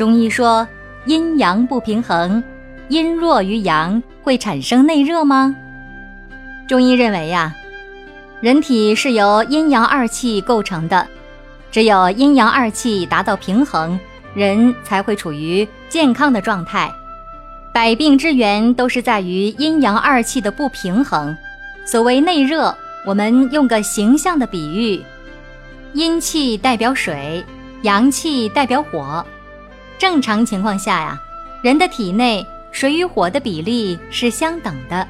中医说，阴阳不平衡，阴弱于阳会产生内热吗？中医认为呀，人体是由阴阳二气构成的，只有阴阳二气达到平衡，人才会处于健康的状态。百病之源都是在于阴阳二气的不平衡。所谓内热，我们用个形象的比喻，阴气代表水，阳气代表火。正常情况下呀，人的体内水与火的比例是相等的，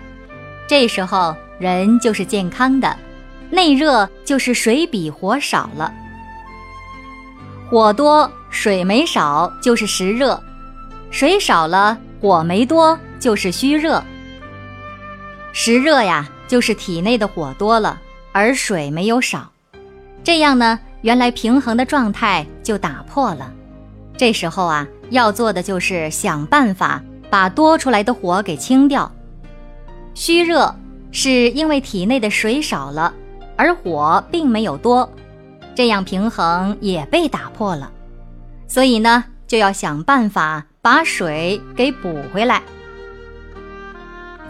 这时候人就是健康的。内热就是水比火少了，火多水没少就是实热，水少了火没多就是虚热。实热呀，就是体内的火多了，而水没有少，这样呢，原来平衡的状态就打破了。这时候啊，要做的就是想办法把多出来的火给清掉。虚热是因为体内的水少了，而火并没有多，这样平衡也被打破了。所以呢，就要想办法把水给补回来。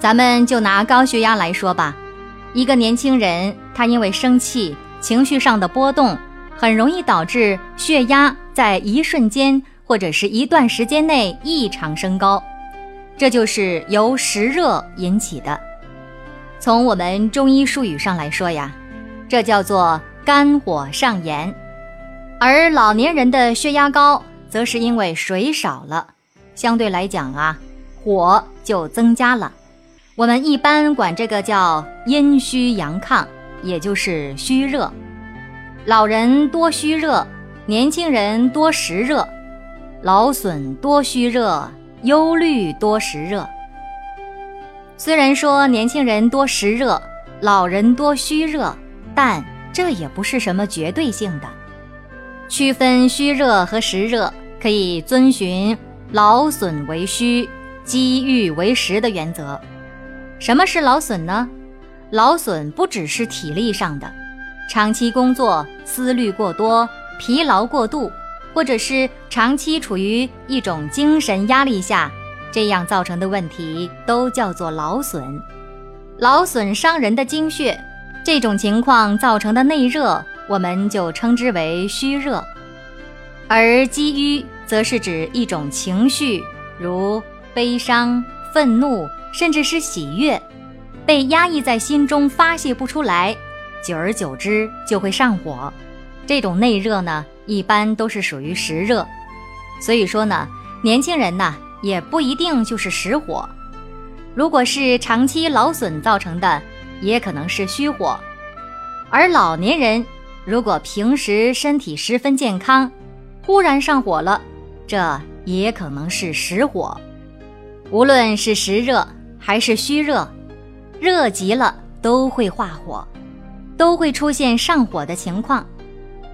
咱们就拿高血压来说吧，一个年轻人他因为生气，情绪上的波动。很容易导致血压在一瞬间或者是一段时间内异常升高，这就是由实热引起的。从我们中医术语上来说呀，这叫做肝火上炎。而老年人的血压高，则是因为水少了，相对来讲啊，火就增加了。我们一般管这个叫阴虚阳亢，也就是虚热。老人多虚热，年轻人多实热；劳损多虚热，忧虑多实热。虽然说年轻人多实热，老人多虚热，但这也不是什么绝对性的。区分虚热和实热，可以遵循劳损为虚，积郁为实的原则。什么是劳损呢？劳损不只是体力上的。长期工作思虑过多、疲劳过度，或者是长期处于一种精神压力下，这样造成的问题都叫做劳损。劳损伤人的精血，这种情况造成的内热，我们就称之为虚热。而积郁则是指一种情绪，如悲伤、愤怒，甚至是喜悦，被压抑在心中发泄不出来。久而久之就会上火，这种内热呢，一般都是属于实热。所以说呢，年轻人呢也不一定就是实火，如果是长期劳损造成的，也可能是虚火。而老年人如果平时身体十分健康，忽然上火了，这也可能是实火。无论是实热还是虚热，热极了都会化火。都会出现上火的情况，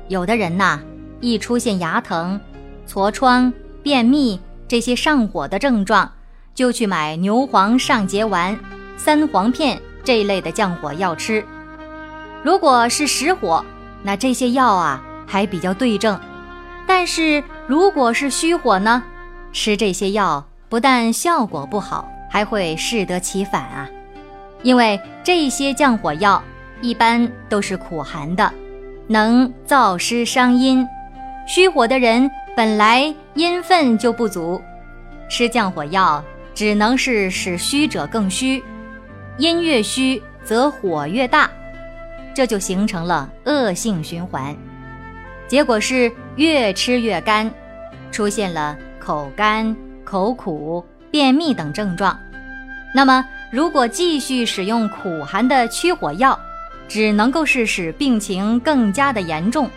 有的人呐，一出现牙疼、痤疮、便秘这些上火的症状，就去买牛黄上结丸、三黄片这一类的降火药吃。如果是实火，那这些药啊还比较对症；但是如果是虚火呢，吃这些药不但效果不好，还会适得其反啊，因为这些降火药。一般都是苦寒的，能燥湿伤阴。虚火的人本来阴分就不足，吃降火药只能是使虚者更虚，阴越虚则火越大，这就形成了恶性循环。结果是越吃越干，出现了口干、口苦、便秘等症状。那么，如果继续使用苦寒的驱火药，只能够是使病情更加的严重，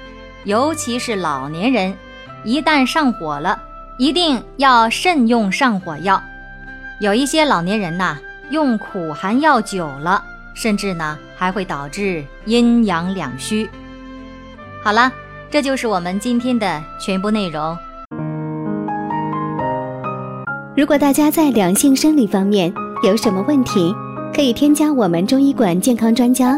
尤其是老年人，一旦上火了，一定要慎用上火药。有一些老年人呐，用苦寒药久了，甚至呢还会导致阴阳两虚。好了，这就是我们今天的全部内容。如果大家在两性生理方面有什么问题，可以添加我们中医馆健康专家